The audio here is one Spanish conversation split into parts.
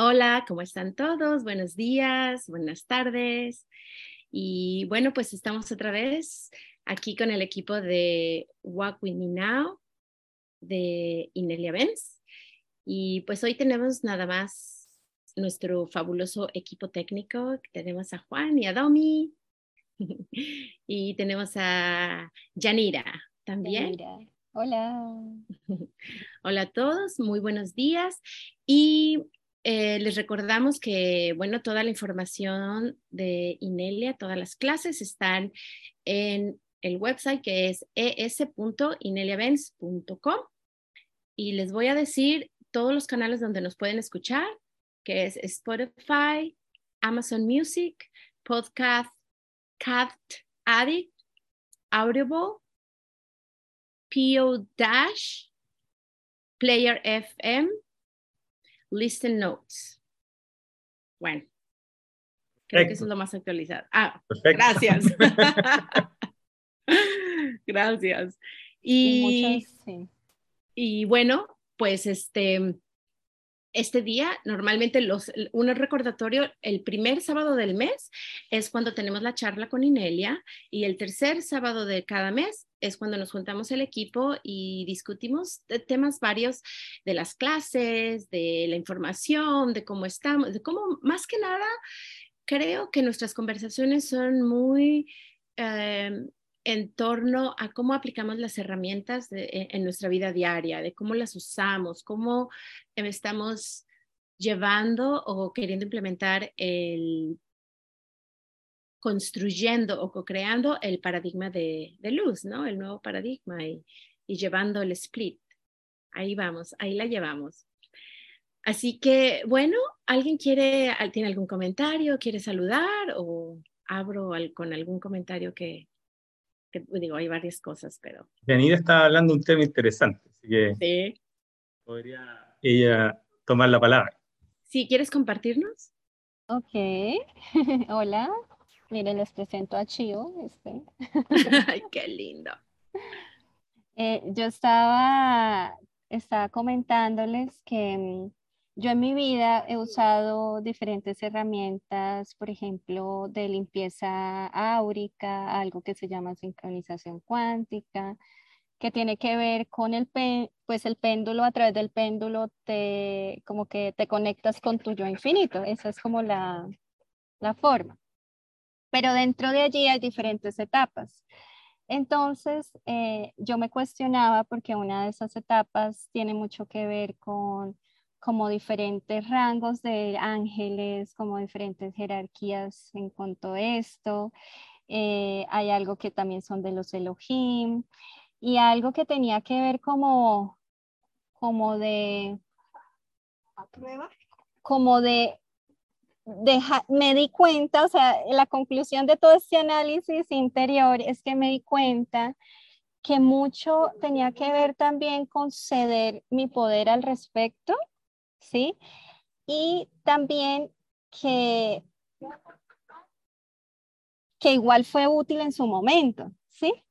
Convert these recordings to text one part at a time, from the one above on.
Hola, ¿cómo están todos? Buenos días, buenas tardes. Y bueno, pues estamos otra vez aquí con el equipo de Walk With Me Now de Inelia Benz. Y pues hoy tenemos nada más nuestro fabuloso equipo técnico. Tenemos a Juan y a Domi. y tenemos a Yanira también. Hola. Hola a todos, muy buenos días. Y eh, les recordamos que, bueno, toda la información de Inelia, todas las clases están en el website que es es.ineliabenz.com y les voy a decir todos los canales donde nos pueden escuchar, que es Spotify, Amazon Music, Podcast, Cat Addict, Audible, PO Dash, Player FM, Listen Notes. Bueno, creo que eso es lo más actualizado. Ah, gracias. gracias. Y, y bueno, pues este, este día, normalmente los, un recordatorio, el primer sábado del mes es cuando tenemos la charla con Inelia y el tercer sábado de cada mes es cuando nos juntamos el equipo y discutimos temas varios de las clases, de la información, de cómo estamos, de cómo, más que nada, creo que nuestras conversaciones son muy em, en torno a cómo aplicamos las herramientas e, en nuestra vida diaria, de cómo las usamos, cómo estamos llevando o queriendo implementar el construyendo o co-creando el paradigma de, luz, ¿no? El nuevo paradigma y, llevando el split. Ahí vamos, ahí la llevamos. Así que, bueno, ¿alguien quiere, tiene algún comentario, quiere saludar o abro con algún comentario que, digo, hay varias cosas, pero... Yanira está hablando un tema interesante, así que sí. podría ella tomar la palabra. Sí, ¿quieres compartirnos? Ok, hola, Miren, les presento a Chio. Este. Ay, qué lindo. Eh, yo estaba, estaba comentándoles que mm, yo en mi vida he usado diferentes herramientas, por ejemplo, de limpieza áurica, algo que se llama sincronización cuántica, que tiene que ver con el, pues el péndulo, a través del péndulo te, como que te conectas con tu yo infinito. Esa es como la, la forma pero dentro de allí hay diferentes etapas. Entonces, eh, yo me cuestionaba porque una de esas etapas tiene mucho que ver con como diferentes rangos de ángeles, como diferentes jerarquías en cuanto a esto. Eh, hay algo que también son de los Elohim y algo que tenía que ver como, como de, como de me di cuenta, o sea, la conclusión de todo este análisis interior es que me di cuenta que mucho tenía que ver también con ceder mi poder al respecto, ¿sí? Y también que, que igual fue útil en su momento, ¿sí?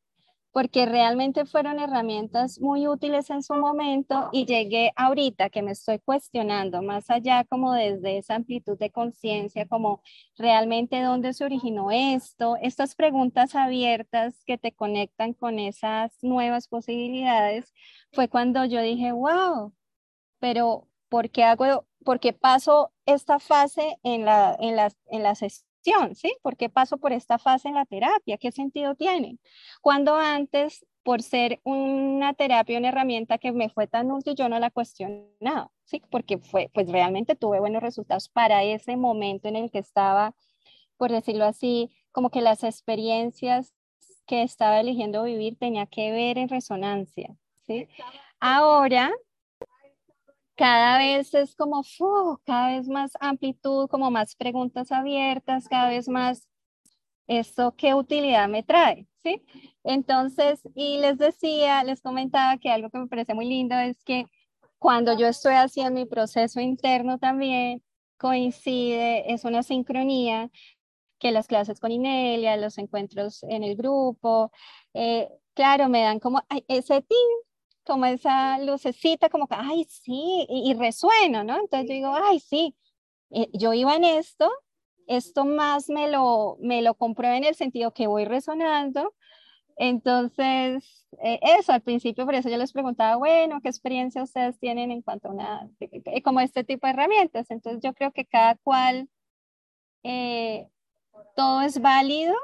porque realmente fueron herramientas muy útiles en su momento y llegué ahorita que me estoy cuestionando más allá como desde esa amplitud de conciencia, como realmente dónde se originó esto, estas preguntas abiertas que te conectan con esas nuevas posibilidades, fue cuando yo dije, wow, pero ¿por qué hago, por qué paso esta fase en la, en la, en la sesión? ¿sí? ¿Por qué paso por esta fase en la terapia? ¿Qué sentido tiene? Cuando antes, por ser una terapia, una herramienta que me fue tan útil, yo no la cuestionaba, ¿sí? Porque fue, pues realmente tuve buenos resultados para ese momento en el que estaba, por decirlo así, como que las experiencias que estaba eligiendo vivir tenía que ver en resonancia, ¿sí? Ahora, cada vez es como, cada vez más amplitud, como más preguntas abiertas, cada vez más esto qué utilidad me trae, ¿sí? Entonces, y les decía, les comentaba que algo que me parece muy lindo es que cuando yo estoy haciendo mi proceso interno también coincide, es una sincronía que las clases con Inelia, los encuentros en el grupo, eh, claro, me dan como ese tin como esa lucecita, como que, ay, sí, y, resueno, ¿no? Entonces yo digo, ay, sí, eh, yo iba en esto, esto más me lo, me lo comprueba en el sentido que voy resonando. Entonces, eh, eso al principio, por eso yo les preguntaba, bueno, ¿qué experiencia ustedes tienen en cuanto a una, como este tipo de herramientas? Entonces, yo creo que cada cual, eh, todo es válido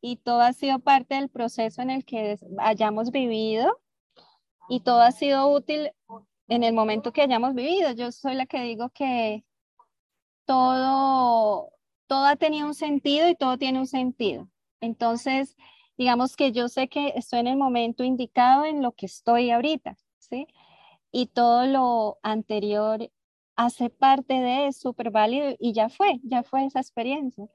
y todo ha sido parte del proceso en el que hayamos vivido y todo ha sido útil en el momento que hayamos vivido. Yo soy la que digo que todo, todo ha tenido un sentido y todo tiene un sentido. Entonces, digamos que yo sé que estoy en el momento indicado en lo que estoy ahorita, ¿sí? Y todo lo anterior hace parte de, es súper válido y ya fue, ya fue esa experiencia.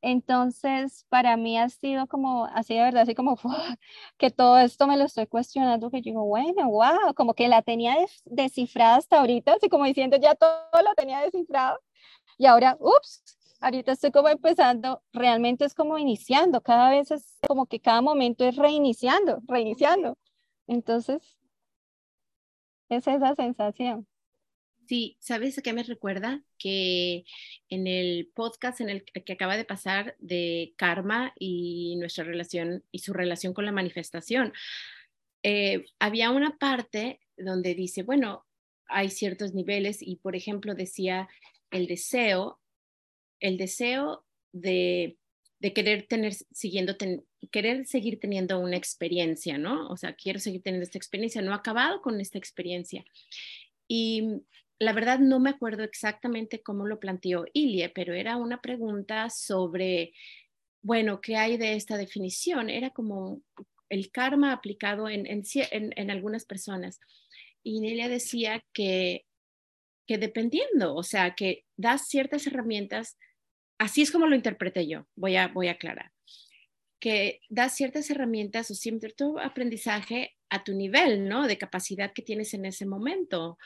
Entonces, para mí ha sido como, así de verdad, así como que todo esto me lo estoy cuestionando, que digo, bueno, wow, como que la tenía descifrada hasta ahorita, así como diciendo, ya todo lo tenía descifrado. Y ahora, ups, ahorita estoy como empezando, realmente es como iniciando, cada vez es como que cada momento es reiniciando, reiniciando. Entonces, es esa sensación. Sí, ¿sabes a qué me recuerda? Que en el podcast en el que acaba de pasar de karma y nuestra relación y su relación con la manifestación, eh, había una parte donde dice, bueno, hay ciertos niveles y, por ejemplo, decía el deseo, el deseo de, querer tener, siguiendo, querer seguir teniendo una experiencia, ¿no? O sea, quiero seguir teniendo esta experiencia, no he acabado con esta experiencia. Y la verdad no me acuerdo exactamente cómo lo planteó Ilie, pero era una pregunta sobre, bueno, ¿qué hay de esta definición? Era como el karma aplicado en, en, algunas personas. Y Ilie decía que, que dependiendo, o sea, que das ciertas herramientas, así es como lo interpreté yo, voy a, voy a aclarar, que das ciertas herramientas o cierto aprendizaje a tu nivel, ¿no? De capacidad que tienes en ese momento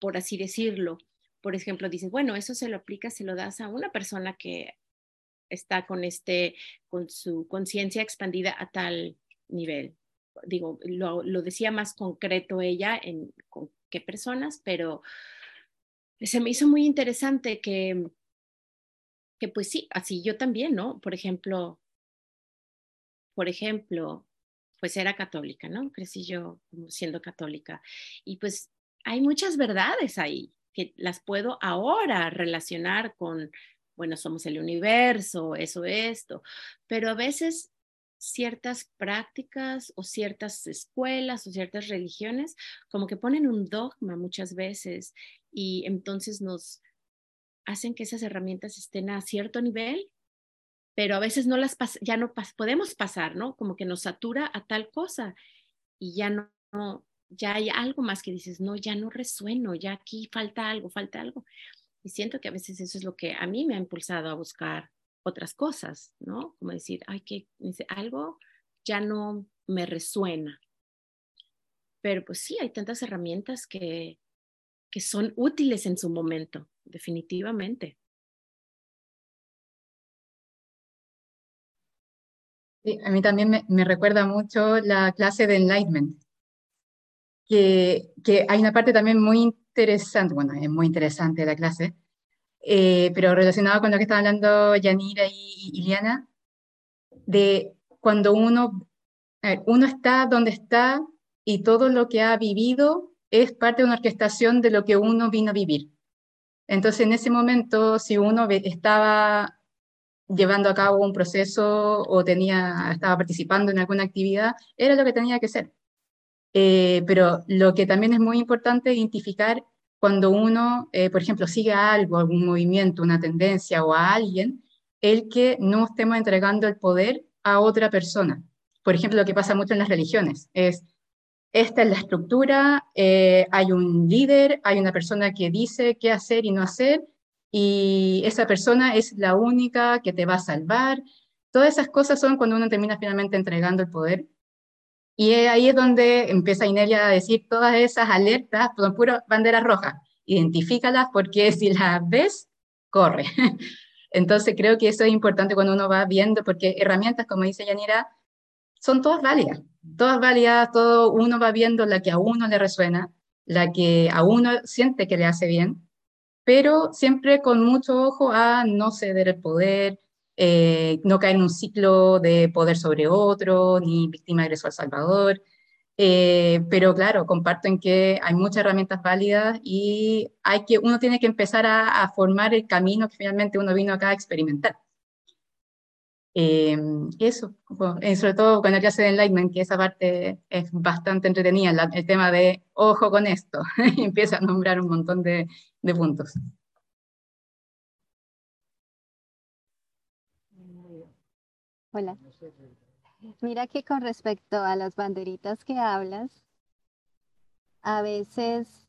por así decirlo. Por ejemplo, dices, bueno, eso se lo aplicas, se lo das a una persona que está con, este, con su conciencia expandida a tal nivel. Digo, lo, decía más concreto ella en qué personas, pero se me hizo muy interesante que, que pues sí, así yo también, ¿no? Por ejemplo, por ejemplo, pues era católica, ¿no? Crecí yo siendo católica. Y pues hay muchas verdades ahí que las puedo ahora relacionar con, bueno, somos el universo, eso, esto, pero a veces ciertas prácticas o ciertas escuelas o ciertas religiones como que ponen un dogma muchas veces y entonces nos hacen que esas herramientas estén a cierto nivel, pero a veces no las ya no podemos pasar, ¿no? Como que nos satura a tal cosa y ya no, ya hay algo más que dices, no, ya no resueno, ya aquí falta algo, falta algo. Y siento que a veces eso es lo que a mí me ha impulsado a buscar otras cosas, ¿no? Como decir, ay, que algo ya no me resuena. Pero pues sí, hay tantas herramientas que, que son útiles en su momento, definitivamente. Sí, a mí también me, me recuerda mucho la clase de Enlightenment, que, hay una parte también muy interesante, bueno, es muy interesante la clase, eh, pero relacionada con lo que estaba hablando Yanira y Iliana, de cuando uno, uno está donde está y todo lo que ha vivido es parte de una orquestación de lo que uno vino a vivir. Entonces, en ese momento, si uno estaba llevando a cabo un proceso o tenía, estaba participando en alguna actividad, era lo que tenía que ser. Eh, pero lo que también es muy importante identificar cuando uno, eh, por ejemplo, sigue algo, algún movimiento, una tendencia o a alguien, el que no estemos entregando el poder a otra persona. Por ejemplo, lo que pasa mucho en las religiones es, esta es la estructura, eh, hay un líder, hay una persona que dice qué hacer y no hacer, y esa persona es la única que te va a salvar. Todas esas cosas son cuando uno termina finalmente entregando el poder y ahí es donde empieza Inelia a decir todas esas alertas, son puras banderas rojas. Identifícalas porque si las ves, corre. Entonces creo que eso es importante cuando uno va viendo, porque herramientas, como dice Yanira, son todas válidas. Todas válidas, todo uno va viendo la que a uno le resuena, la que a uno siente que le hace bien, pero siempre con mucho ojo a no ceder el poder, eh, no caer en un ciclo de poder sobre otro, ni víctima agresor salvador. Eh, pero claro, comparto en que hay muchas herramientas válidas y hay que, uno tiene que empezar a, formar el camino que finalmente uno vino acá a experimentar. Eh, eso, sobre todo cuando ya se Enlightenment, que esa parte es bastante entretenida, el tema de ojo con esto, empieza a nombrar un montón de, de puntos. Hola. Mira que con respecto a las banderitas que hablas, a veces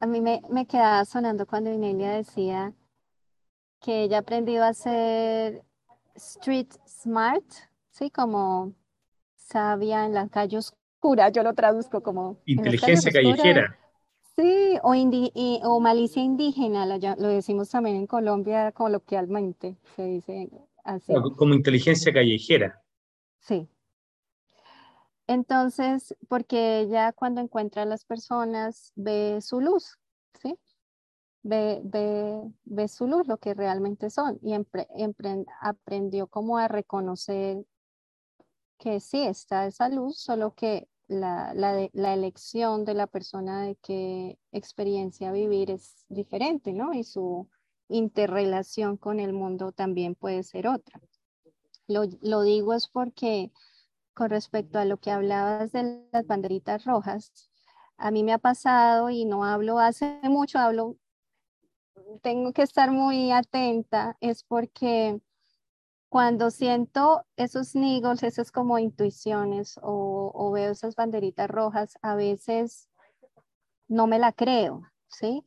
a mí me, me quedaba sonando cuando Inelia decía que ella aprendió a ser street smart, ¿sí? Como sabia en la calle oscura, yo lo traduzco como... Inteligencia callejera. Sí, o, o malicia indígena, lo, lo, decimos también en Colombia coloquialmente, se dice así. Como inteligencia callejera. Sí. Entonces, porque ella cuando encuentra a las personas ve su luz, ¿sí? ve, ve, su luz, lo que realmente son, y aprendió como a reconocer que sí está esa luz, solo que la, la, la, elección de la persona de qué experiencia vivir es diferente, ¿no? Y su interrelación con el mundo también puede ser otra. Lo, lo digo es porque con respecto a lo que hablabas de las banderitas rojas, a mí me ha pasado y no hablo hace mucho, hablo tengo que estar muy atenta es porque cuando siento esos niggles, esas como intuiciones o, o, veo esas banderitas rojas, a veces no me la creo, ¿sí?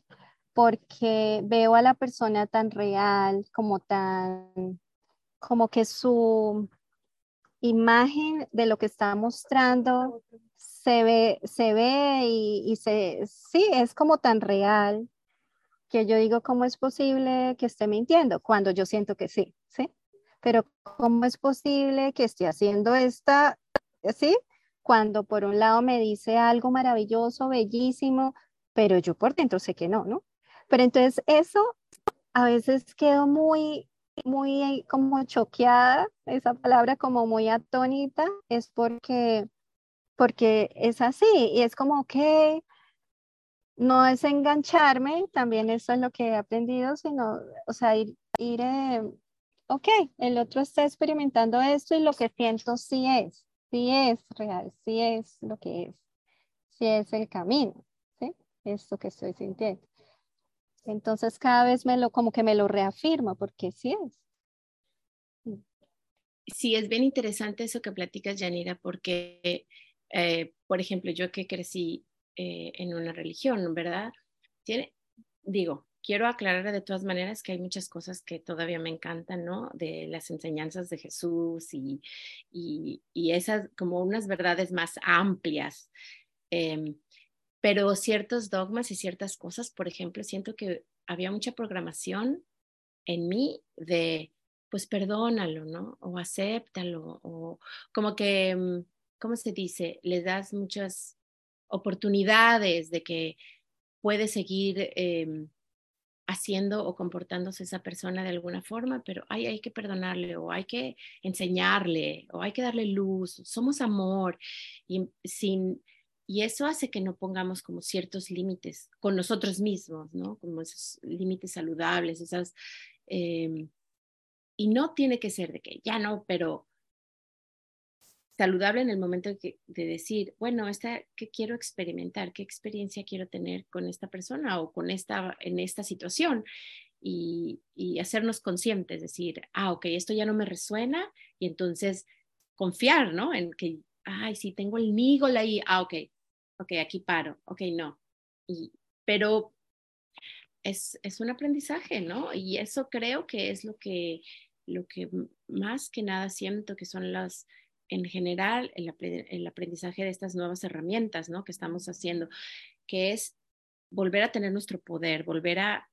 Porque veo a la persona tan real, como tan, como que su imagen de lo que está mostrando se ve, se ve y, y se, sí, es como tan real que yo digo, ¿cómo es posible que esté mintiendo? Cuando yo siento que sí, ¿sí? Pero ¿cómo es posible que esté haciendo esta, ¿sí? Cuando por un lado me dice algo maravilloso, bellísimo, pero yo por dentro sé que no, ¿no? Pero entonces eso a veces quedo muy, muy como choqueada, esa palabra como muy atónita, es porque, porque es así, y es como que no es engancharme, también eso es lo que he aprendido, sino, o sea, ir, ir eh, ok, el otro está experimentando esto y lo que siento sí es, sí es real, sí es lo que es, sí es el camino, ¿sí? Esto que estoy sintiendo. Entonces cada vez me lo, como que me lo reafirmo, porque sí es. Sí, es bien interesante eso que platicas, Yanira, porque, eh, por ejemplo, yo que crecí eh, en una religión, ¿verdad? Tiene, digo, quiero aclarar de todas maneras que hay muchas cosas que todavía me encantan, ¿no? De las enseñanzas de Jesús y, y, esas como unas verdades más amplias. Em, pero ciertos dogmas y ciertas cosas, por ejemplo, siento que había mucha programación en mí de, pues perdónalo, ¿no? O acéptalo, o como que, mm, ¿cómo se dice? Le das muchas oportunidades de que puede seguir em, haciendo o comportándose esa persona de alguna forma, pero hay, hay que perdonarle o hay que enseñarle o hay que darle luz, somos amor y, sin, y eso hace que no pongamos como ciertos límites con nosotros mismos, ¿no? Como esos límites saludables, esas... Em, y no tiene que ser de que ya no, pero saludable en el momento de, decir, bueno, esta, ¿qué quiero experimentar? ¿Qué experiencia quiero tener con esta persona o con esta, en esta situación? Y, hacernos conscientes, decir, ah, ok, esto ya no me resuena y entonces confiar, ¿no? En que, ay, sí, tengo el niggle ahí, ah, ok, ok, aquí paro, ok, no. Y, pero es, es un aprendizaje, ¿no? Y eso creo que es lo que, lo que más que nada siento que son las en general el, aprendizaje de estas nuevas herramientas ¿no? que estamos haciendo, que es volver a tener nuestro poder, volver a,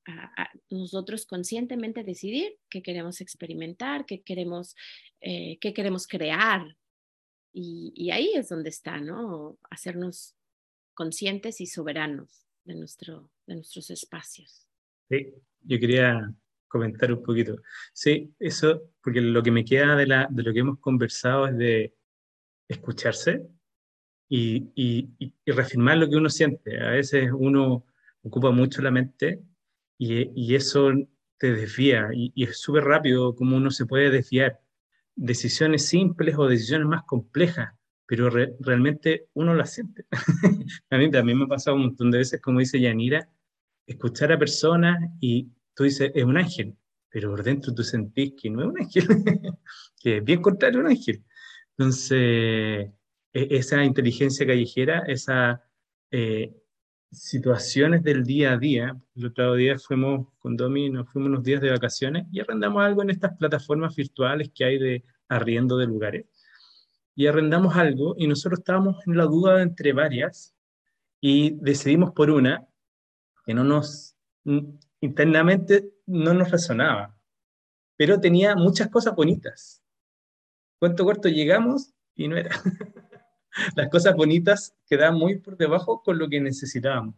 nosotros conscientemente decidir qué queremos experimentar, qué queremos, eh, qué queremos crear. Y, ahí es donde está, ¿no? Hacernos conscientes y soberanos de nuestro, de nuestros espacios. Sí, yo quería comentar un poquito. Sí, eso, porque lo que me queda de, la, de lo que hemos conversado es de escucharse y, y, reafirmar lo que uno siente. A veces uno ocupa mucho la mente y, y eso te desvía y, es súper rápido como uno se puede desviar. Decisiones simples o decisiones más complejas, pero realmente uno las siente. a mí también me ha pasado un montón de veces, como dice Yanira, escuchar a personas y tú dices, es un ángel, pero por dentro tú sentís que no es un ángel, que es bien contrario a un ángel. Entonces, e-, esa inteligencia callejera, esas eh, situaciones del día a día, el otro día fuimos con Domi, nos fuimos unos días de vacaciones y arrendamos algo en estas plataformas virtuales que hay de arriendo de lugares. Y arrendamos algo y nosotros estábamos en la duda entre varias y decidimos por una que no nos, internamente no nos resonaba, pero tenía muchas cosas bonitas. Cuento corto, llegamos y no era. Las cosas bonitas quedaban muy por debajo con lo que necesitábamos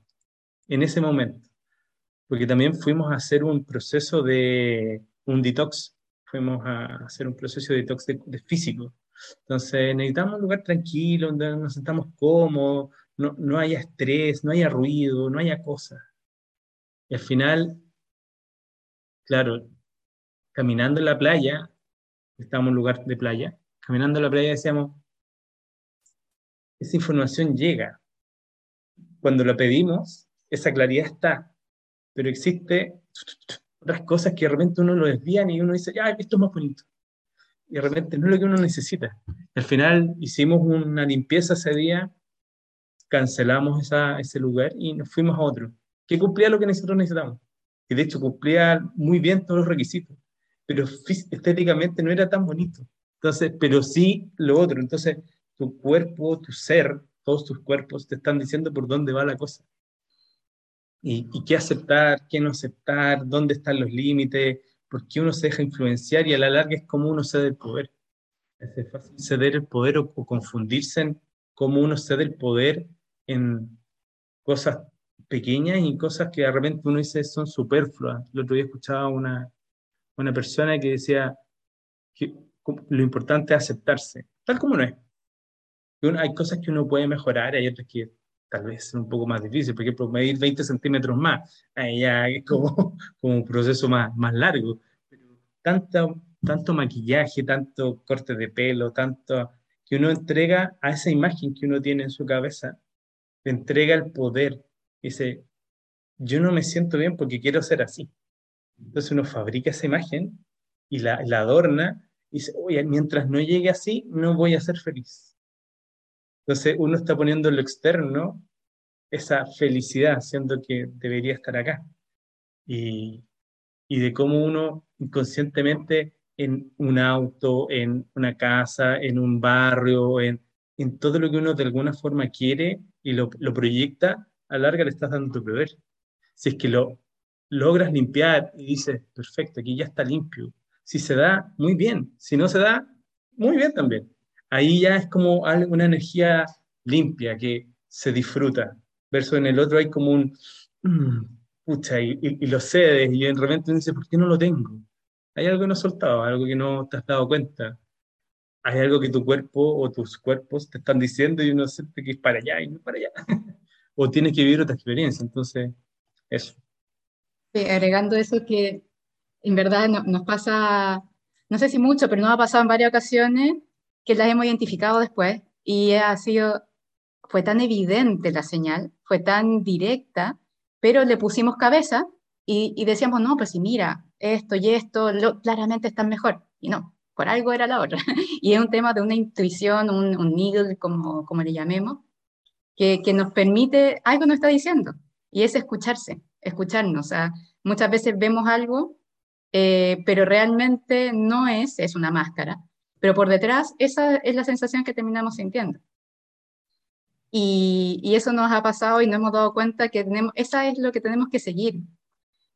en ese momento. Porque también fuimos a hacer un proceso de un detox, fuimos a hacer un proceso de detox de, físico. Entonces necesitamos un lugar tranquilo, donde nos sentamos cómodos, no, no haya estrés, no haya ruido, no haya cosas. Y al final, claro, caminando en la playa, estábamos en un lugar de playa, caminando en la playa decíamos, esa información llega. Cuando la pedimos, esa claridad está, pero existe otras cosas que de repente uno lo desvían y uno dice, ya, esto es más bonito. Y de no es lo que uno necesita. Al final hicimos una limpieza ese día, cancelamos esa, ese lugar y nos fuimos a otro que cumplía lo que nosotros necesitábamos. Y de hecho cumplía muy bien todos los requisitos, pero estéticamente no era tan bonito. Entonces, pero sí lo otro. Entonces, tu cuerpo, tu ser, todos tus cuerpos te están diciendo por dónde va la cosa. Y qué aceptar, qué no aceptar, dónde están los límites, por qué uno se deja influenciar y a la larga es como uno cede el poder. Es fácil ceder el poder o, o confundirse en cómo uno cede el poder en cosas pequeñas y cosas que de repente uno dice son superfluas. El otro día escuchaba una, una persona que decía que lo importante es aceptarse, tal como no es. hay cosas que uno puede mejorar, hay otras que tal vez son un poco más difíciles. Por ejemplo, medir 20 centímetros más, ahí ya es como, como un proceso más, más largo. Pero tanto, tanto maquillaje, tanto corte de pelo, tanto que uno entrega a esa imagen que uno tiene en su cabeza, le entrega el poder dice, yo no me siento bien porque quiero ser así. Entonces uno fabrica esa imagen y la, adorna y dice, oye, mientras no llegue así, no voy a ser feliz. Entonces uno está poniendo en lo externo esa felicidad, siendo que debería estar acá. Y, y de cómo uno inconscientemente en un auto, en una casa, en un barrio, en, en todo lo que uno de alguna forma quiere y lo, proyecta, a larga le estás dando tu beber. Si es que lo logras limpiar y dices, perfecto, aquí ya está limpio. Si se da, muy bien. Si no se da, muy bien también. Ahí ya es como una energía limpia que se disfruta. Verso en el otro hay como un, pucha, y, lo cedes y de repente dice, ¿por qué no lo tengo? Hay algo que no has soltado, algo que no te has dado cuenta. Hay algo que tu cuerpo o tus cuerpos te están diciendo y uno siente que es para allá y no para allá. o tienes que vivir otra experiencia. Entonces, eso. Sí, agregando eso que en verdad nos pasa, no sé si mucho, pero nos ha pasado en varias ocasiones que las hemos identificado después y ha sido, fue tan evidente la señal, fue tan directa, pero le pusimos cabeza y, decíamos, no, pues si mira, esto y esto lo, claramente están mejor. Y no, por algo era la otra. y es un tema de una intuición, un, un needle, como, como le llamemos, que, nos permite, algo nos está diciendo, y es escucharse, escucharnos. O sea, muchas veces vemos algo, eh, pero realmente no es, es una máscara, pero por detrás esa es la sensación que terminamos sintiendo. Y, y, eso nos ha pasado y nos hemos dado cuenta que tenemos, esa es lo que tenemos que seguir.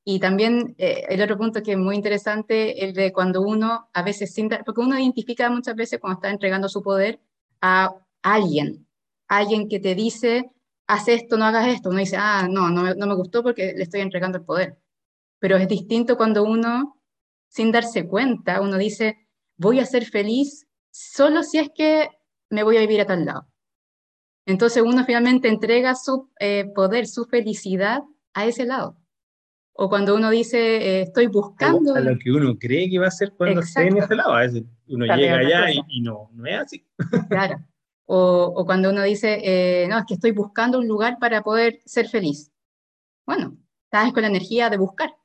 Y también eh, el otro punto que es muy interesante, el de cuando uno a veces, porque uno identifica muchas veces cuando está entregando su poder a alguien, alguien que te dice, haz esto, no hagas esto. Uno dice, ah, no, no, no me gustó porque le estoy entregando el poder. Pero es distinto cuando uno, sin darse cuenta, uno dice, voy a ser feliz solo si es que me voy a vivir a tal lado. Entonces uno finalmente entrega su eh, poder, su felicidad a ese lado. O cuando uno dice, eh, estoy buscando... A lo que uno cree que va a ser cuando esté en ese lado. A veces uno llega allá y, no, no es así. Claro. O, o cuando uno dice, eh, no, es que estoy buscando un lugar para poder ser feliz. Bueno, estás con la energía de buscar.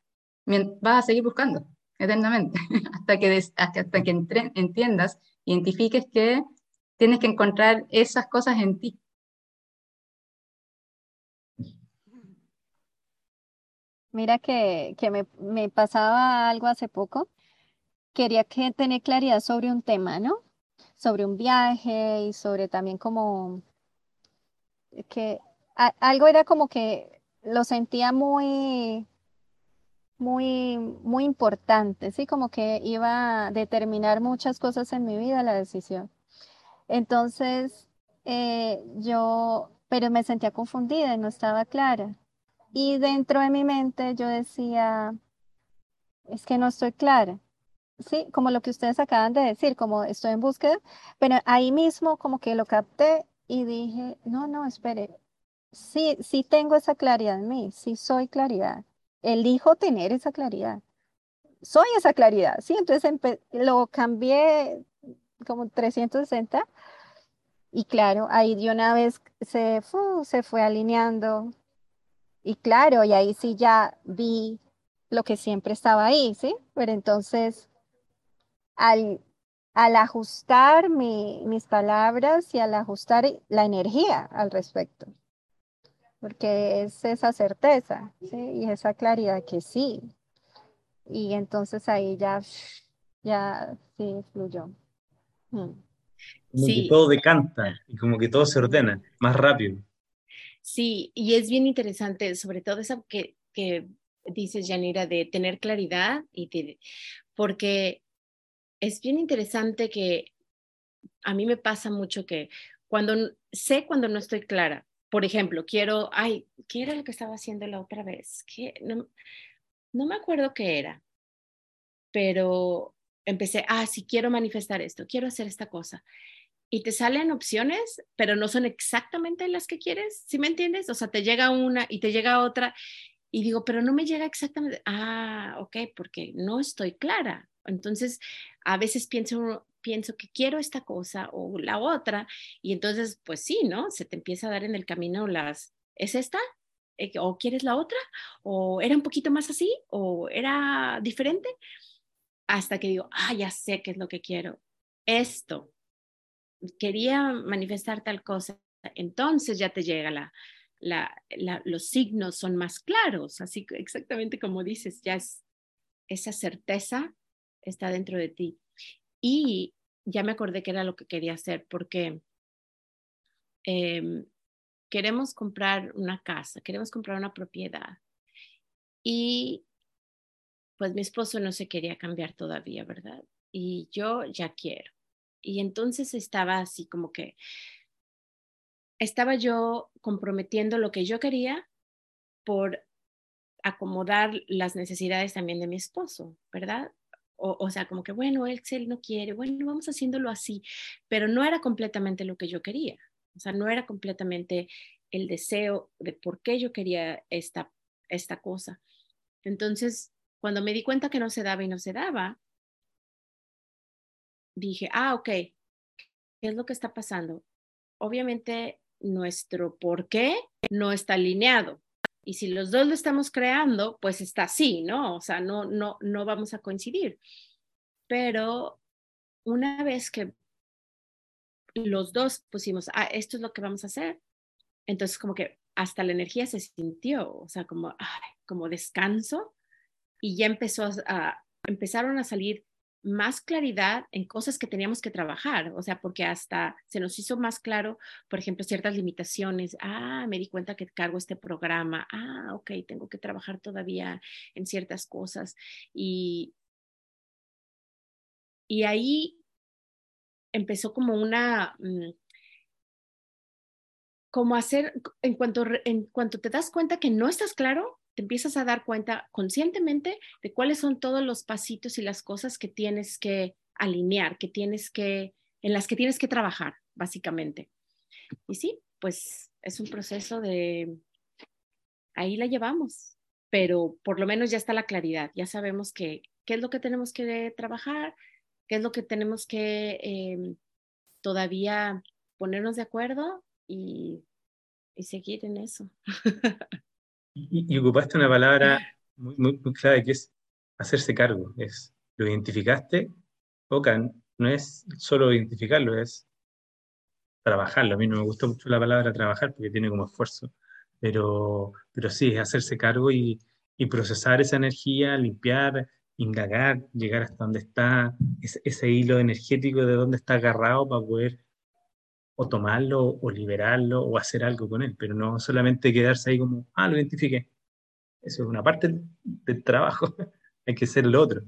Vas a seguir buscando eternamente hasta que, hasta que entiendas, identifiques que tienes que encontrar esas cosas en ti. Mira que, me, me, pasaba algo hace poco. Quería que tener claridad sobre un tema, ¿no? Sobre un viaje y sobre también como que algo era como que lo sentía muy, muy, muy importante, ¿sí? Como que iba a determinar muchas cosas en mi vida la decisión. Entonces, eh, yo, pero me sentía confundida no estaba clara. Y dentro de mi mente yo decía, es que no estoy clara. Sí, como lo que ustedes acaban de decir, como estoy en búsqueda, pero ahí mismo como que lo capté y dije, no, no, espere, sí, sí tengo esa claridad en mí, sí soy claridad, elijo tener esa claridad, soy esa claridad, sí, entonces lo cambié como 360 y claro, ahí de una vez se, se fue alineando. Y claro, y ahí sí ya vi lo que siempre estaba ahí, ¿sí? Pero entonces, al, al ajustar mis palabras y al ajustar la energía al respecto, porque es esa certeza, ¿sí? Y esa claridad que sí. Y entonces ahí ya, ya sí fluyó. Mm. Como que todo decanta y como que todo se ordena más rápido. Sí, y es bien interesante, sobre todo eso que, que dices, Yanira, de tener claridad, y porque es bien interesante que a mí me pasa mucho que cuando sé cuando no estoy clara, por ejemplo, quiero, ay, ¿qué era lo que estaba haciendo la otra vez? ¿Qué? No, no me acuerdo qué era, pero empecé, ah, sí, quiero manifestar esto, quiero hacer esta cosa y te salen opciones, pero no son exactamente las que quieres, ¿sí me entiendes? O sea, te llega una y te llega otra y digo, pero no me llega exactamente, ah, ok, porque no estoy clara. Entonces, a veces pienso, pienso que quiero esta cosa o la otra y entonces, pues sí, ¿no? Se te empieza a dar en el camino las, ¿es esta? Eh, ¿O quieres la otra? ¿O era un poquito más así? ¿O era diferente? Hasta que digo, ah, ya sé qué es lo que quiero. Esto, quería manifestar tal cosa, entonces ya te llega la, la, los signos son más claros, así exactamente como dices, ya es esa certeza está dentro de ti. Y ya me acordé que era lo que quería hacer porque em, queremos comprar una casa, queremos comprar una propiedad. Y pues mi esposo no se quería cambiar todavía, ¿verdad? Y yo ya quiero. Y entonces estaba así como que, estaba yo comprometiendo lo que yo quería por acomodar las necesidades también de mi esposo, ¿verdad? O, sea, como que, bueno, él, él no quiere, bueno, vamos haciéndolo así, pero no era completamente lo que yo quería. O sea, no era completamente el deseo de por qué yo quería esta, esta cosa. Entonces, cuando me di cuenta que no se daba y no se daba, dije, ah, ok, ¿qué es lo que está pasando? Obviamente nuestro por qué no está alineado. Y si los dos lo estamos creando, pues está así, ¿no? O sea, no, no, no vamos a coincidir. Pero una vez que los dos pusimos, ah, esto es lo que vamos a hacer, entonces como que hasta la energía se sintió, o sea, como, como descanso y ya empezó a, empezaron a salir más claridad en cosas que teníamos que trabajar, o sea, porque hasta se nos hizo más claro, por ejemplo, ciertas limitaciones. Ah, me di cuenta que cargo este programa. Ah, ok, tengo que trabajar todavía en ciertas cosas. Y, y ahí empezó como una, mm, como hacer, en cuanto, en cuanto te das cuenta que no estás claro, te empiezas a dar cuenta conscientemente de cuáles son todos los pasitos y las cosas que tienes que alinear, que tienes que, en las que tienes que trabajar, básicamente. Y sí, pues es un proceso de, ahí la llevamos, pero por lo menos ya está la claridad, ya sabemos que, qué es lo que tenemos que trabajar, qué es lo que tenemos que em, todavía ponernos de acuerdo y, seguir en eso. y, ocupaste una palabra muy, muy, clave que es hacerse cargo, es lo identificaste, Ocan, no es solo identificarlo, es trabajarlo. A mí no me gustó mucho la palabra trabajar porque tiene como esfuerzo, pero, pero sí, es hacerse cargo y, y procesar esa energía, limpiar, indagar, llegar hasta donde está ese, ese, hilo energético de dónde está agarrado para poder o tomarlo o liberarlo o hacer algo con él, pero no solamente quedarse ahí como, ah, lo identifiqué. Eso es una parte del trabajo, hay que ser lo otro.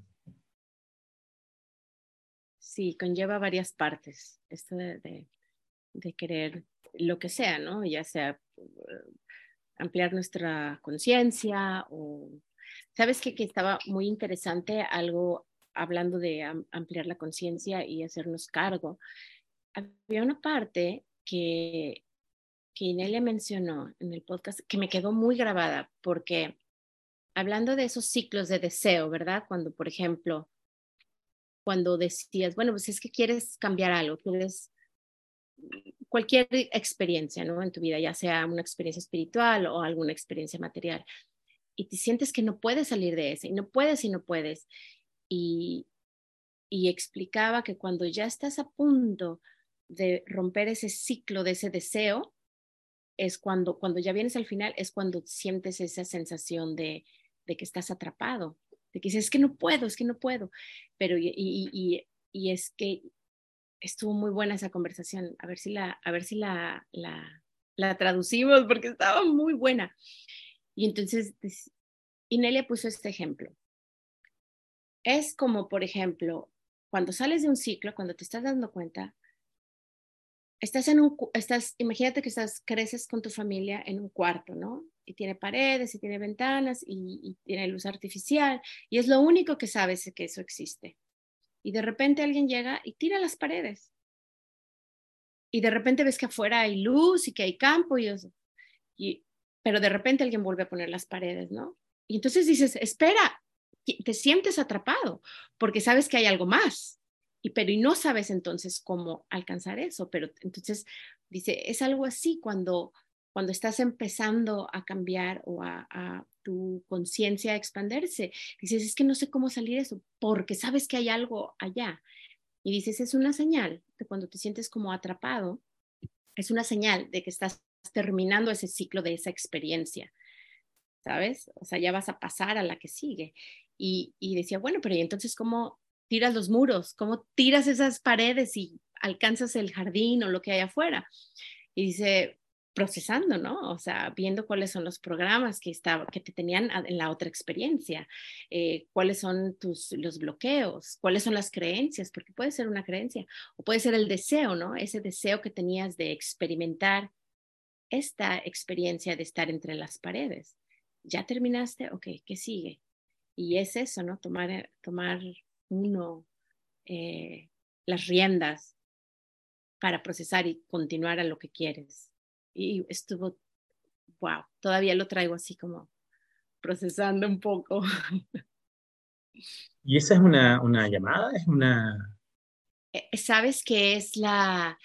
Sí, conlleva varias partes, esto de, de querer lo que sea, ¿no? Ya sea eh, ampliar nuestra conciencia o... ¿Sabes qué? Que estaba muy interesante algo hablando de ampliar la conciencia y hacernos cargo. Había una parte que, que Inelia mencionó en el podcast que me quedó muy grabada porque hablando de esos ciclos de deseo, ¿verdad? Cuando, por ejemplo, cuando decías, bueno, pues es que quieres cambiar algo, quieres cualquier experiencia, ¿no? En tu vida, ya sea una experiencia espiritual o alguna experiencia material, y te sientes que no puedes salir de ese, y no puedes y no puedes. Y, y explicaba que cuando ya estás a punto de romper ese ciclo de ese deseo, es cuando, cuando ya vienes al final, es cuando sientes esa sensación de, de que estás atrapado, de que dices, es que no puedo, es que no puedo, pero y, y, y es que estuvo muy buena esa conversación. A ver si la, a ver si la, la, la traducimos porque estaba muy buena. Y entonces Inelia puso este ejemplo. Es como, por ejemplo, cuando sales de un ciclo, cuando te estás dando cuenta, estás en un, estás, imagínate que estás, creces con tu familia en un cuarto, ¿no? Y tiene paredes y tiene ventanas y, y tiene luz artificial y es lo único que sabes que eso existe y de repente alguien llega y tira las paredes. Y de repente ves que afuera hay luz y que hay campo y eso. Y, pero de repente alguien vuelve a poner las paredes, ¿no? Y entonces dices, espera, te sientes atrapado porque sabes que hay algo más. Y pero y no sabes entonces cómo alcanzar eso, pero entonces dice, es algo así cuando cuando estás empezando a cambiar o a, tu conciencia a expandirse, dices, es que no sé cómo salir eso, porque sabes que hay algo allá. Y dices, es una señal de cuando te sientes como atrapado, es una señal de que estás terminando ese ciclo de esa experiencia, ¿sabes? O sea, ya vas a pasar a la que sigue. Y, y decía, bueno, pero ¿y entonces cómo tiras los muros? ¿Cómo tiras esas paredes y alcanzas el jardín o lo que hay afuera? Y dice, procesando, ¿no? O sea, viendo cuáles son los programas que, estaba, que te tenían en la otra experiencia, eh, cuáles son tus, los bloqueos, cuáles son las creencias, porque puede ser una creencia o puede ser el deseo, ¿no? Ese deseo que tenías de experimentar esta experiencia de estar entre las paredes. ¿Ya terminaste? Ok, ¿qué sigue? Y es eso, ¿no? Tomar, tomar uno eh, las riendas para procesar y continuar a lo que quieres y estuvo, wow, todavía lo traigo así como procesando un poco. ¿Y esa es una, una llamada? ¿Es una...? Eh, Sabes que es la,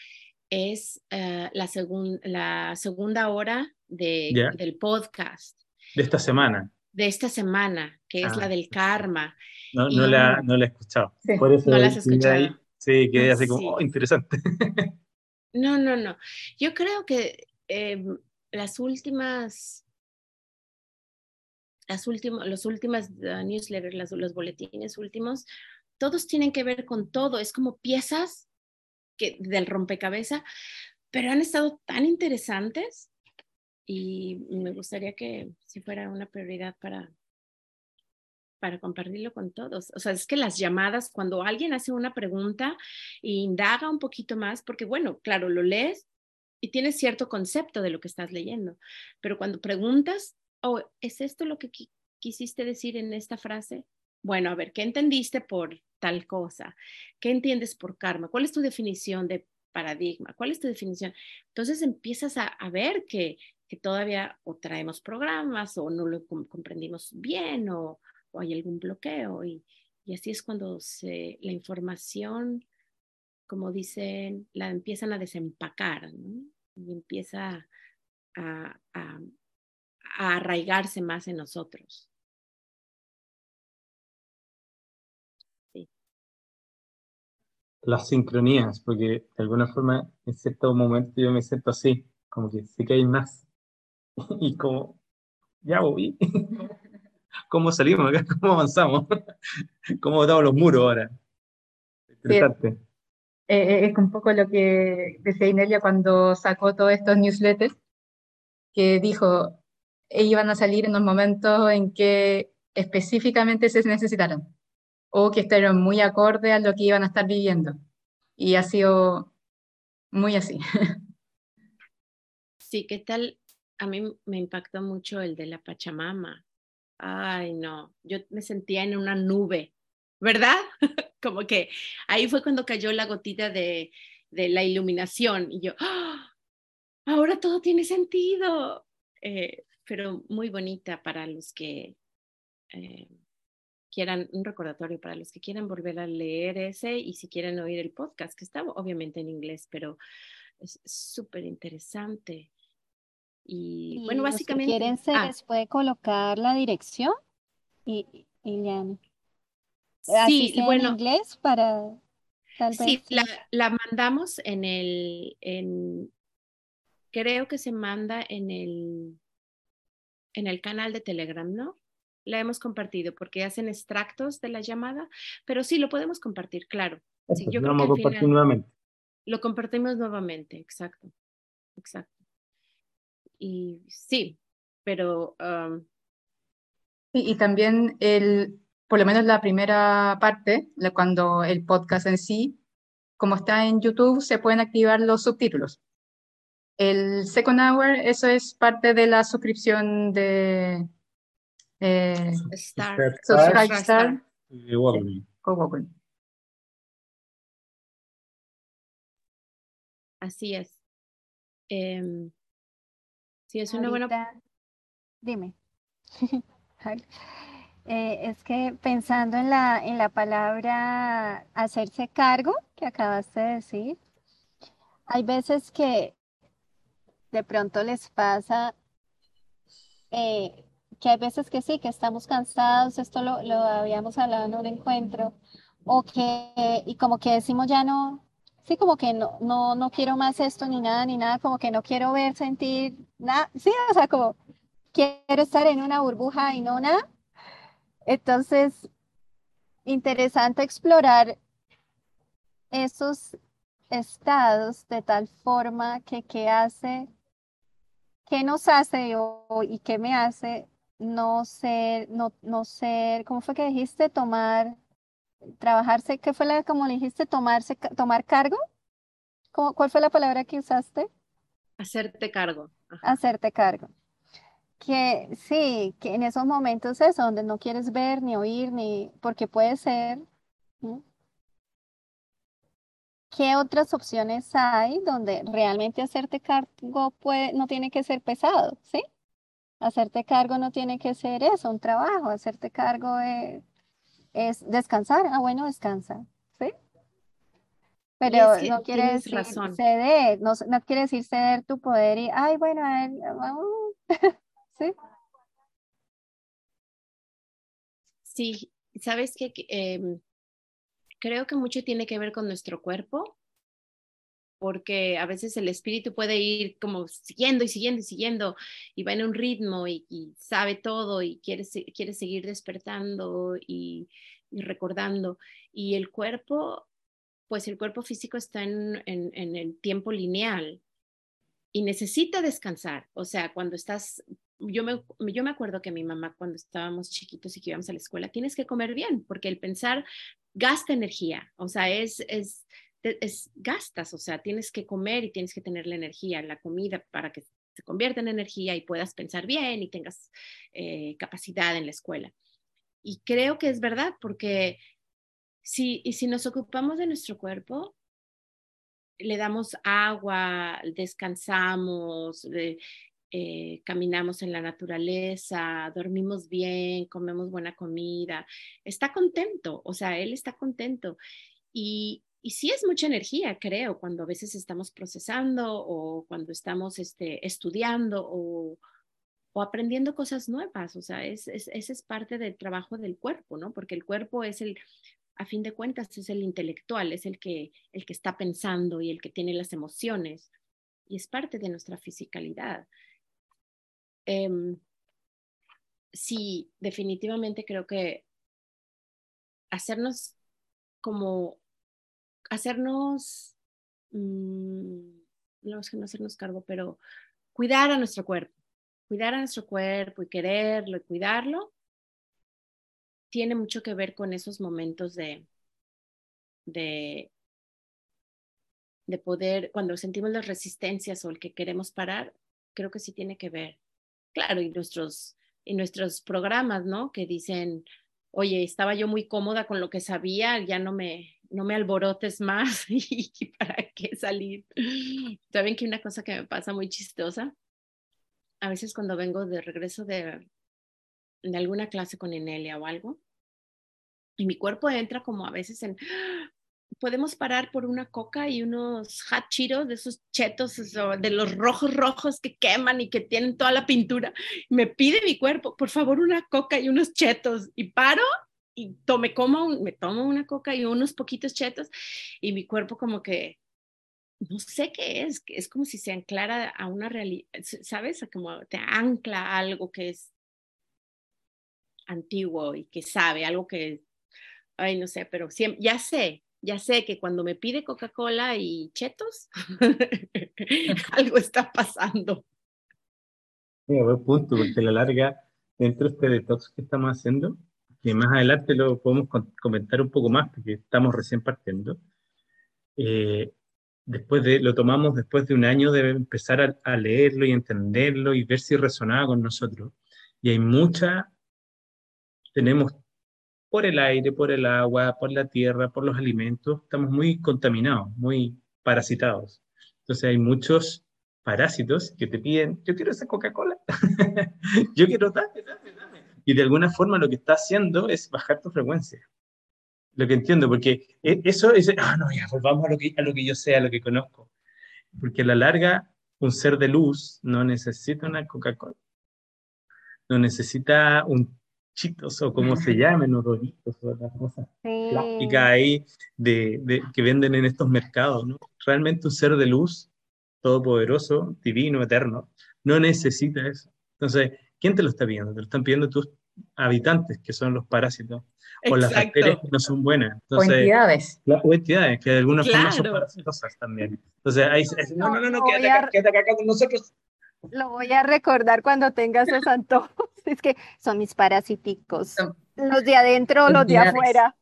es, uh, la, segun, la segunda hora de, yeah. del podcast. De esta semana. De esta semana, que es ah, la del karma. No, y, no, la, no la he escuchado. Sí, Por eso no la has escuchado. Ahí, sí, quedé así como, sí. oh, interesante. No, no, no. Yo creo que eh, las últimas, las últimas, los últimas uh, newsletters, las, los boletines últimos, todos tienen que ver con todo, es como piezas que, del rompecabezas, pero han estado tan interesantes y me gustaría que si fuera una prioridad para, para compartirlo con todos. O sea, es que las llamadas, cuando alguien hace una pregunta e indaga un poquito más, porque bueno, claro, lo lees y tienes cierto concepto de lo que estás leyendo, pero cuando preguntas, oh, ¿es esto lo que quisiste decir en esta frase? Bueno, a ver, ¿qué entendiste por tal cosa? ¿Qué entiendes por karma? ¿Cuál es tu definición de paradigma? ¿Cuál es tu definición? Entonces empiezas a, ver que, todavía o traemos programas o no lo comprendimos bien o, hay algún bloqueo y, así es cuando se, la información, como dicen, la empiezan a desempacar y empieza a, a arraigarse más en nosotros. las sincronías, porque de alguna forma en cierto momento yo me siento así, como que sí que hay más. Y como, ya voy. ¿Cómo salimos acá? ¿Cómo avanzamos? ¿Cómo botamos los muros ahora? Interesante. Eh, eh, es un poco lo que decía Inelia cuando sacó todos estos newsletters, que dijo, iban a salir en los momentos en que específicamente se necesitaran o que estuvieron muy acorde a lo que iban a estar viviendo. Y ha sido muy así. Sí, ¿qué tal? A mí me impactó mucho el de la Pachamama. Ay, no, yo me sentía en una nube, ¿verdad? Como que ahí fue cuando cayó la gotita de, la iluminación y yo, ¡Ah! ahora todo tiene sentido. Eh, pero muy bonita para los que eh, quieran, un recordatorio para los que quieran volver a leer ese y si quieren oír el podcast, que está obviamente en inglés, pero es súper interesante. Y, bueno, básicamente... Si quieren, se ah. les puede colocar la dirección y, y Sí, bueno. En inglés para... Tal vez, sí, la, la, mandamos en el, en, creo que se manda en el, en el canal de Telegram, ¿no? la hemos compartido porque hacen extractos de la llamada, pero sí lo podemos compartir, claro. Sí, yo creo que compartir nuevamente. Lo compartimos nuevamente, exacto, exacto. Y sí, pero... y, también el, por lo menos la primera parte, cuando el podcast en sí, como está en YouTube, se pueden activar los subtítulos. El second hour, eso es parte de la suscripción de, eh, Star. Star. Así es. Eh, sí, es una buena. Dime. Eh, es que pensando en la, en la palabra hacerse cargo que acabaste de decir, hay veces que de pronto les pasa eh, que hay veces que sí, que estamos cansados, esto lo, lo habíamos hablado en un encuentro, o que, y como que decimos ya no, sí, como que no, no, no quiero más esto ni nada, ni nada, como que no quiero ver, sentir nada, sí, o sea, como quiero estar en una burbuja y no nada. Entonces, interesante explorar esos estados de tal forma que qué hace, qué nos hace y qué me hace no ser, no, no ser, ¿cómo fue que dijiste? Tomar, trabajarse, ¿qué fue la, como le dijiste? Tomarse, tomar cargo. ¿Cómo, ¿Cuál fue la palabra que usaste? Hacerte cargo. Hacerte cargo. Que sí, que en esos momentos es donde no quieres ver ni oír, ni, porque puede ser. ¿Qué otras opciones hay donde realmente hacerte cargo puede, no tiene que ser pesado, ¿sí? Hacerte cargo no tiene que ser eso, un trabajo. Hacerte cargo es, descansar. Ah, bueno, descansa. ¿Sí? Pero no quiere decir ceder, no, quiere decir ceder tu poder y, ay, bueno, él, ¿sí? Sí, sabes que em, creo que mucho tiene que ver con nuestro cuerpo porque a veces el espíritu puede ir como siguiendo y siguiendo y siguiendo y va en un ritmo y, sabe todo y quiere, quiere seguir despertando y, recordando. Y el cuerpo, pues el cuerpo físico está en, en, el tiempo lineal y necesita descansar. O sea, cuando estás, yo me, yo me acuerdo que mi mamá cuando estábamos chiquitos y que íbamos a la escuela, tienes que comer bien porque el pensar gasta energía. O sea, es... es es, gastas, o sea, tienes que comer y tienes que tener la energía, la comida para que se convierta en energía y puedas pensar bien y tengas eh, capacidad en la escuela. Y creo que es verdad, porque si, y si nos ocupamos de nuestro cuerpo, le damos agua, descansamos, eh, caminamos en la naturaleza, dormimos bien, comemos buena comida, está contento, o sea, él está contento. Y, y sí es mucha energía, creo, cuando a veces estamos procesando o cuando estamos este, estudiando o, o aprendiendo cosas nuevas. O sea, es, es, ese es parte del trabajo del cuerpo, ¿no? Porque el cuerpo es el, a fin de cuentas, es el intelectual, es el que, el que está pensando y el que tiene las emociones. Y es parte de nuestra fisicalidad. Em, sí, definitivamente creo que hacernos como hacernos, mm, no es que no hacernos cargo, pero cuidar a nuestro cuerpo, cuidar a nuestro cuerpo y quererlo y cuidarlo, tiene mucho que ver con esos momentos de, de, de poder, cuando sentimos las resistencias o el que queremos parar, creo que sí tiene que ver. Claro, y nuestros, y nuestros programas, ¿no? Que dicen, oye, estaba yo muy cómoda con lo que sabía, ya no me, no me alborotes más y para qué salir. Saben que una cosa que me pasa muy chistosa, a veces cuando vengo de regreso de, de alguna clase con Enelia o algo, y mi cuerpo entra como a veces en, podemos parar por una coca y unos hachiros de esos chetos, de los rojos rojos que queman y que tienen toda la pintura. Me pide mi cuerpo, por favor, una coca y unos chetos. Y paro y tome como me tomo una coca y unos poquitos chetos y mi cuerpo como que no sé qué es, es como si se anclara a una realidad, ¿sabes? Como te ancla algo que es antiguo y que sabe, algo que, ay, no sé, pero siempre, ya sé, ya sé que cuando me pide Coca-Cola y chetos, algo está pasando. Sí, buen punto, porque a la larga, dentro de este detox que estamos haciendo, que más adelante lo podemos comentar un poco más, porque estamos recién partiendo. Eh, después de, lo tomamos después de un año de empezar a, leerlo y entenderlo y ver si resonaba con nosotros. Y hay mucha, tenemos por el aire, por el agua, por la tierra, por los alimentos, estamos muy contaminados, muy parasitados. Entonces hay muchos parásitos que te piden, yo quiero esa Coca-Cola, yo quiero tal, y de alguna forma lo que está haciendo es bajar tu frecuencia. Lo que entiendo, porque e, eso es, ah, no, ya, volvamos a lo, que, a lo que yo sé, a lo que conozco. Porque a la larga, un ser de luz no necesita una Coca-Cola. No necesita un chitos o como se llamen, o doritos o las cosas plásticas ahí de, de, que venden en estos mercados. ¿no? Realmente un ser de luz, todopoderoso, divino, eterno, no necesita eso. Entonces, ¿quién te lo está pidiendo? Te lo están pidiendo tus habitantes, que son los parásitos, o las bacterias que no son buenas. Entonces, o entidades. o entidades, que de alguna forma son parasitosas también. Entonces, ahí, no, no, no, no, quédate acá, quédate acá con nosotros. Lo voy a recordar cuando tenga esos antojos. es que son mis parasíticos. Los de adentro, los de afuera.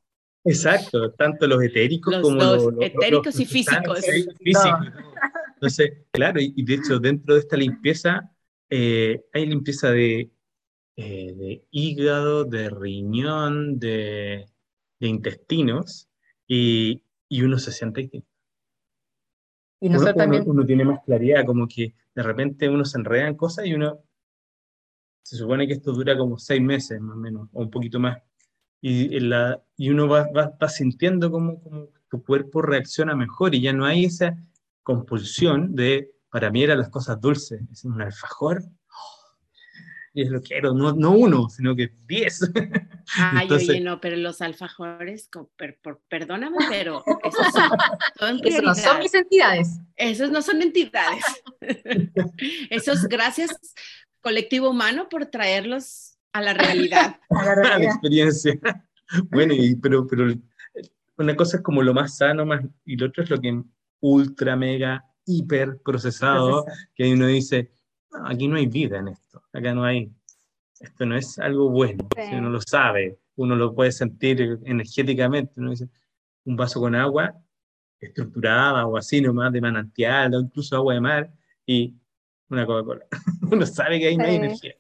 Exacto, tanto los etéricos como los, etéricos y físicos. físicos. Entonces, claro, y, de hecho dentro de esta limpieza eh, hay limpieza de, eh, de, hígado, de riñón, de, de intestinos, y, y, uno se siente distinto. Y nosotros también... uno, tiene más claridad, como que de repente uno se enreda en cosas y uno... Se supone que esto dura como seis meses más o menos, o un poquito más. Y, la, y uno va, va, va sintiendo como, como tu cuerpo reacciona mejor y ya no hay esa compulsión de para mí eran las cosas dulces. Es un alfajor. Y es lo quiero, no, no uno, sino que diez. Ay, oye, no, pero los alfajores, perdóname, pero esos, son, no son mis entidades. Esos no son entidades. esos, gracias, colectivo humano, por traerlos a la realidad. A la, experiencia. Bueno, pero, pero una cosa es como lo más sano, más, y lo otro es lo que ultra, mega, hiper procesado, que uno dice, aquí no hay vida en esto, acá no hay, esto no es algo bueno, si uno lo sabe, uno lo puede sentir energéticamente, uno dice, un vaso con agua estructurada o así nomás de manantial o incluso agua de mar y una Coca-Cola. Uno sabe que ahí no hay energía.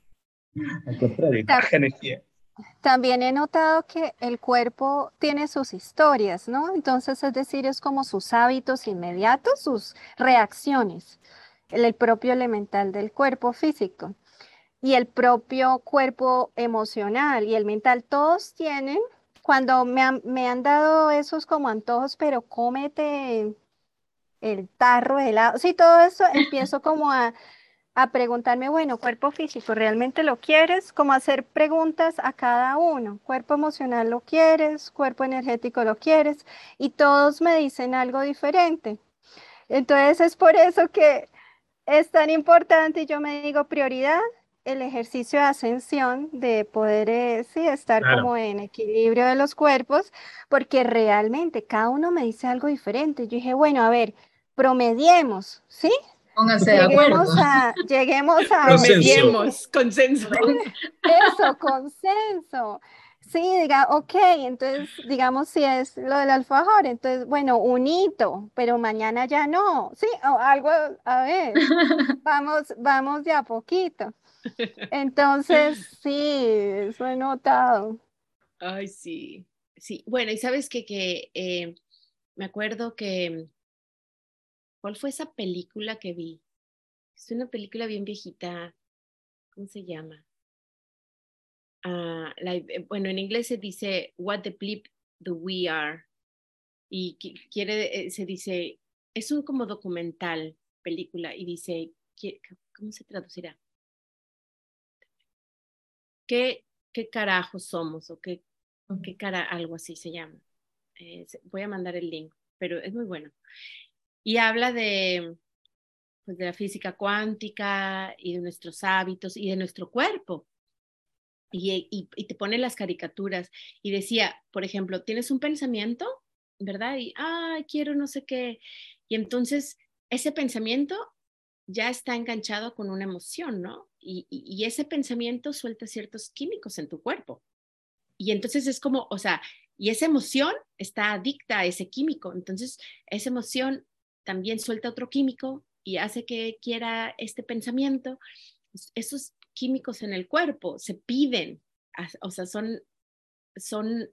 Al contrario, baja energía. También he notado que el cuerpo tiene sus historias, ¿no? Entonces, es decir, es como sus hábitos inmediatos, sus reacciones, el, propio elemental del cuerpo físico y el propio cuerpo emocional y el mental, todos tienen, cuando me han, me han dado esos como antojos, pero cómete el tarro de helado, sí, todo eso empiezo como a a preguntarme, bueno, cuerpo físico, ¿realmente lo quieres? Como hacer preguntas a cada uno. Cuerpo emocional lo quieres, cuerpo energético lo quieres, y todos me dicen algo diferente. Entonces es por eso que es tan importante, y yo me digo prioridad, el ejercicio de ascensión, de poder eh, sí, estar como en equilibrio de los cuerpos, porque realmente cada uno me dice algo diferente. Yo dije, bueno, a ver, promediemos, ¿sí? Pónganse de acuerdo. A, lleguemos a... Consenso. consenso. Eso, consenso. Sí, diga, ok, entonces digamos si es lo del alfajor, entonces, bueno, un hito, pero mañana ya no, sí, o algo, a ver, vamos, vamos de a poquito. Entonces, sí, eso he notado. Ay, sí, sí. Bueno, y sabes que, que eh, me acuerdo que ¿Cuál fue esa película que vi? Es una película bien viejita. ¿Cómo se llama? Ah, eh, bueno, en inglés se dice What the Bleep do We Are. Y quiere, eh, se dice, es un como documental, película, y dice, ¿cómo se traducirá? ¿Qué, qué carajo somos? O qué, qué cara, algo así se llama. Eh, voy a mandar el link, pero es muy bueno y habla de, pues, de la física cuántica y de nuestros hábitos y de nuestro cuerpo. Y, y, te pone las caricaturas y decía, por ejemplo, tienes un pensamiento, ¿verdad? Y, ah, quiero no sé qué. Y entonces ese pensamiento ya está enganchado con una emoción, ¿no? Y, y, ese pensamiento suelta ciertos químicos en tu cuerpo. Y entonces es como, o sea, y esa emoción está adicta a ese químico. Entonces, esa emoción también suelta otro químico y hace que quiera este pensamiento. Esos químicos en el cuerpo se piden, o sea, son, son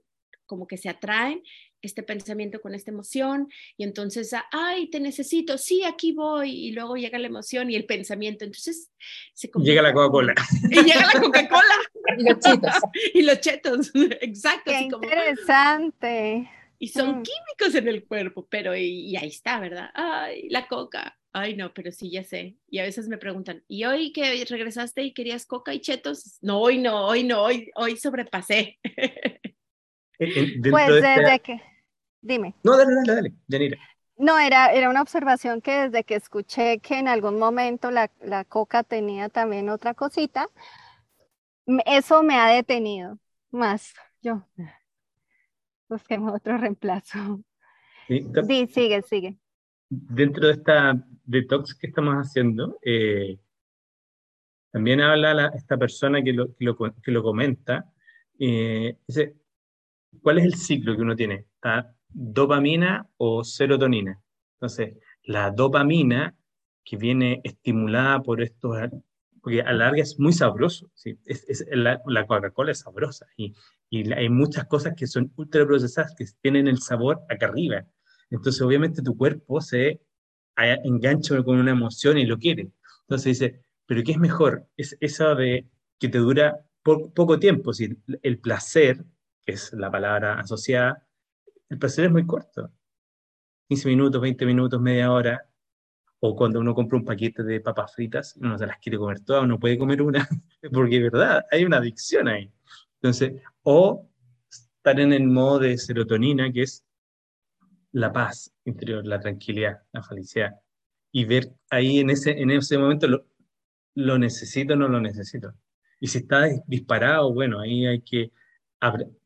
como que se atraen este pensamiento con esta emoción y entonces, ay, te necesito, sí, aquí voy y luego llega la emoción y el pensamiento, entonces se llega la Coca-Cola. Y llega la Coca-Cola. y los chetos. y los chetos, exacto. Qué interesante. Y son mm. químicos en el cuerpo, pero y, ahí está, ¿verdad? Ay, la coca. Ay, no, pero sí, ya sé. Y a veces me preguntan, ¿y hoy que regresaste y querías coca y chetos? No, hoy no, hoy no, hoy, hoy sobrepasé. pues desde que, dime. No, dale, dale, dale, Janira. No, era, era una observación que desde que escuché que en algún momento la, la coca tenía también otra cosita, eso me ha detenido más. Yo, busquemos otro reemplazo. Sí, sigue, sigue. Dentro de esta detox que estamos haciendo, eh, también habla esta persona que lo, que lo, comenta, eh, dice, ¿cuál es el ciclo que uno tiene? ¿Está dopamina o serotonina? Entonces, la dopamina, que viene estimulada por estos porque a la larga es muy sabroso. ¿sí? Es, la, Coca-Cola es sabrosa y, hay muchas cosas que son ultra procesadas que tienen el sabor acá arriba. Entonces, obviamente, tu cuerpo se engancha con una emoción y lo quiere. Entonces dice, ¿pero qué es mejor? Es eso de que te dura poco tiempo. ¿sí? El placer, que es la palabra asociada, el placer es muy corto. 15 minutos, 20 minutos, media hora, o cuando uno compra un paquete de papas fritas, uno se las quiere comer todas, uno puede comer una, porque es verdad, hay una adicción ahí. Entonces, o estar en el modo de serotonina, que es la paz interior, la tranquilidad, la felicidad, y ver ahí en ese, en ese momento lo, lo necesito o no lo necesito. Y si está disparado, bueno, ahí hay que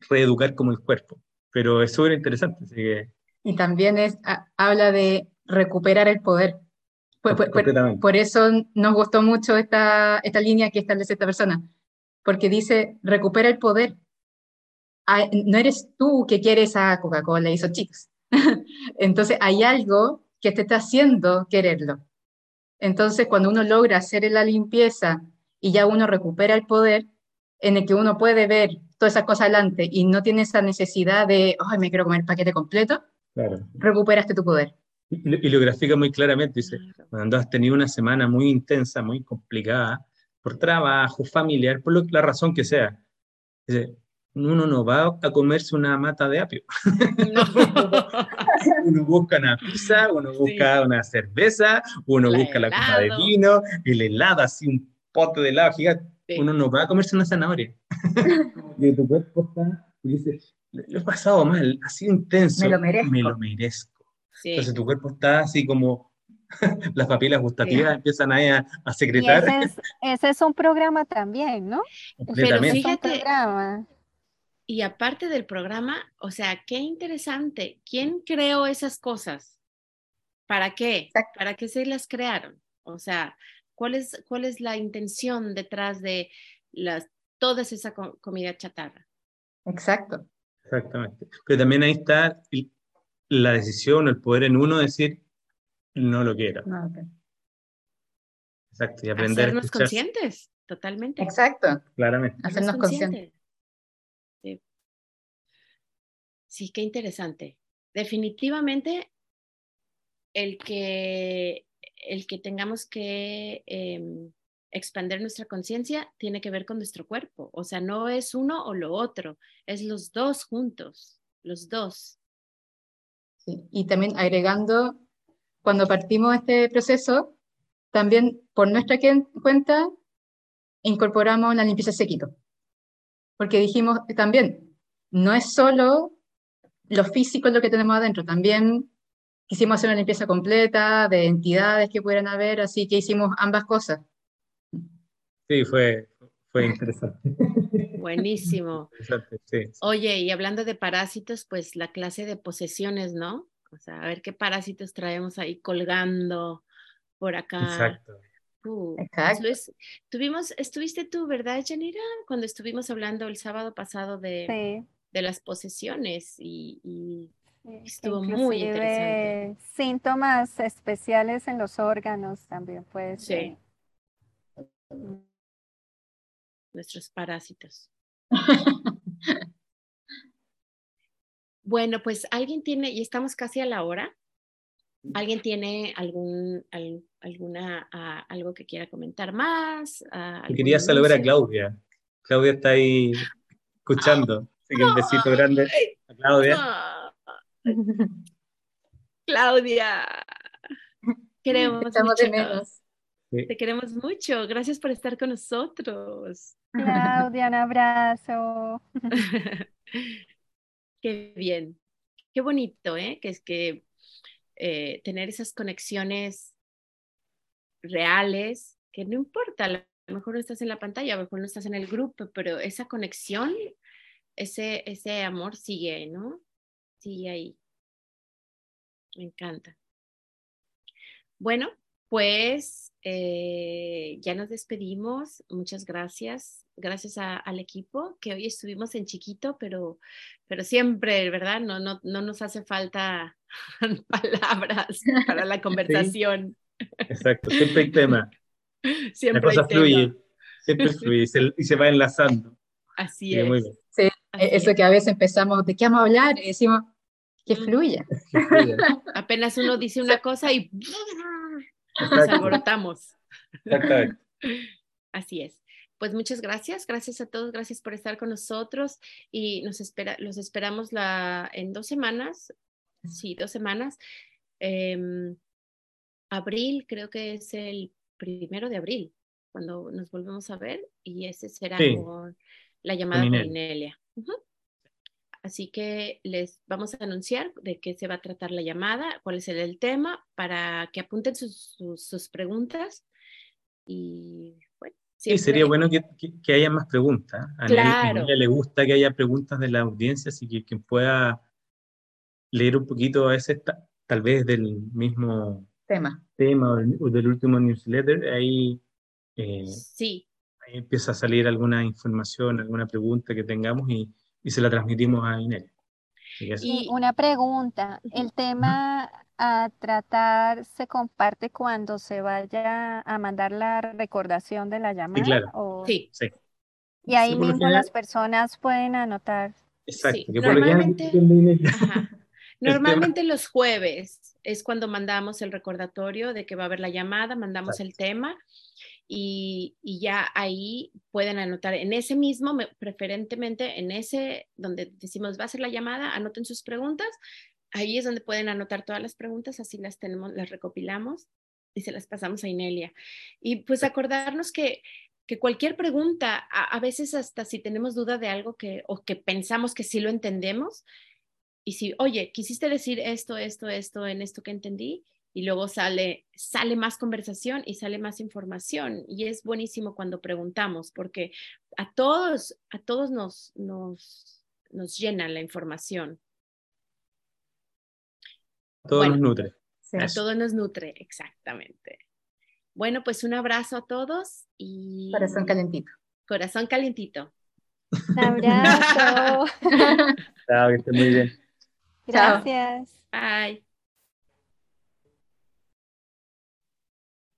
reeducar como el cuerpo. Pero es súper interesante. Y también es, habla de recuperar el poder por, eso nos gustó mucho esta, esta línea que establece esta persona, porque dice, recupera el poder. no eres tú que quieres a Coca-Cola y esos chicos, Entonces hay algo que te está haciendo quererlo. Entonces cuando uno logra hacer la limpieza y ya uno recupera el poder, en el que uno puede ver todas esas cosas adelante y no tiene esa necesidad de, ay, me quiero comer el paquete completo, recuperaste tu poder. Y, lo grafica muy claramente, dice, cuando has tenido una semana muy intensa, muy complicada, por trabajo, familiar, por la razón que sea, dice, uno no va a comerse una mata de apio. uno busca una pizza, uno busca una cerveza, uno busca la copa de vino, el helado, así un pote de helado gigante. Uno no va a comerse una zanahoria. y tu cuerpo está, y dice, lo he pasado mal, ha sido intenso. Me lo merezco. Me lo merezco. Entonces tu cuerpo está así como las papilas gustativas empiezan a, a secretar. ese, es, un programa también, ¿no? Pero fíjate, y aparte del programa, o sea, qué interesante. ¿Quién creó esas cosas? ¿Para qué? ¿Para qué se las crearon? O sea, ¿cuál es, cuál es la intención detrás de las, toda esa comida chatarra? Exacto. Exactamente. Pero también ahí está la decisión, el poder en uno decir, no lo quiero. No, Exacto, y aprender Hacernos conscientes, totalmente. Exacto. Claramente. Hacernos conscientes. Sí. qué interesante. Definitivamente, el que, el que tengamos que em, expandir nuestra conciencia tiene que ver con nuestro cuerpo. O sea, no es uno o lo otro, es los dos juntos, los dos. Y también agregando, cuando partimos este proceso, también por nuestra cuenta incorporamos la limpieza sequito. Porque dijimos también, no es solo lo físico lo que tenemos adentro, también quisimos hacer una limpieza completa de entidades que pudieran haber, así que hicimos ambas cosas. Sí, fue, fue interesante. Buenísimo. Oye, y hablando de parásitos, pues la clase de posesiones, ¿no? O sea, a ver qué parásitos traemos ahí colgando por acá. Exacto. Exacto. tuvimos, estuviste tú, ¿verdad, Janira? Cuando estuvimos hablando el sábado pasado de, de las posesiones y, estuvo muy interesante. Síntomas especiales en los órganos también, pues. Sí. Nuestros parásitos. bueno, pues alguien tiene, y estamos casi a la hora. ¿Alguien tiene algún, alguna, algo que quiera comentar más? quería saludar a Claudia. Claudia está ahí escuchando. Así que un besito grande a Claudia. Claudia. Queremos Te queremos mucho. Gracias por estar con nosotros. Claudia, un abrazo. Qué bien. Qué bonito, ¿eh? Que es que eh, tener esas conexiones reales, que no importa, a lo mejor no estás en la pantalla, a lo mejor no estás en el grupo, pero esa conexión, ese, ese amor sigue, ¿no? Sigue ahí. Me encanta. Bueno, pues eh, ya nos despedimos. Muchas gracias. Gracias al equipo que hoy estuvimos en chiquito, pero, pero siempre, ¿verdad? No, no, no nos hace falta palabras para la conversación. Exacto, siempre hay tema. Siempre la cosa fluye, siempre fluye y se, va enlazando. Así es. Sí, eso que a veces empezamos, ¿de qué vamos a hablar? Y decimos, que fluya. Apenas uno dice una cosa y nos alborotamos. Así es. Pues muchas gracias, gracias a todos, gracias por estar con nosotros y nos espera, los esperamos la, en dos semanas, sí, dos semanas. Em, abril, creo que es el primero de abril, cuando nos volvemos a ver y ese será la llamada con Inelia. Así que les vamos a anunciar de qué se va a tratar la llamada, cuál es el, tema, para que apunten sus, sus, preguntas. Y bueno. Sí, sería bueno que, que, haya más preguntas. A claro. ella le gusta que haya preguntas de la audiencia, así que quien pueda leer un poquito a veces, tal vez del mismo tema, tema o del último newsletter, ahí, eh, sí. ahí empieza a salir alguna información, alguna pregunta que tengamos y y se la transmitimos a Inés. Y una pregunta, ¿el tema a tratar se comparte cuando se vaya a mandar la recordación de la llamada? Sí, claro. Sí. sí. Y ahí mismo las personas pueden anotar. Exacto. normalmente, normalmente los jueves es cuando mandamos el recordatorio de que va a haber la llamada, mandamos el tema y, ya ahí pueden anotar en ese mismo, preferentemente en ese donde decimos va a ser la llamada, anoten sus preguntas. Ahí es donde pueden anotar todas las preguntas, así las tenemos, las recopilamos y se las pasamos a Inelia. Y pues acordarnos que, que cualquier pregunta, a, veces hasta si tenemos duda de algo que, o que pensamos que sí lo entendemos, y si, oye, quisiste decir esto, esto, esto, en esto que entendí, y luego sale, sale más conversación y sale más información. Y es buenísimo cuando preguntamos, porque a todos, a todos nos, nos, nos llena la información. A todos nos nutre. A todos nos nutre, exactamente. Bueno, pues un abrazo a todos y... Corazón calentito. Corazón calentito. Un abrazo. Chao, que muy bien. Gracias. Bye.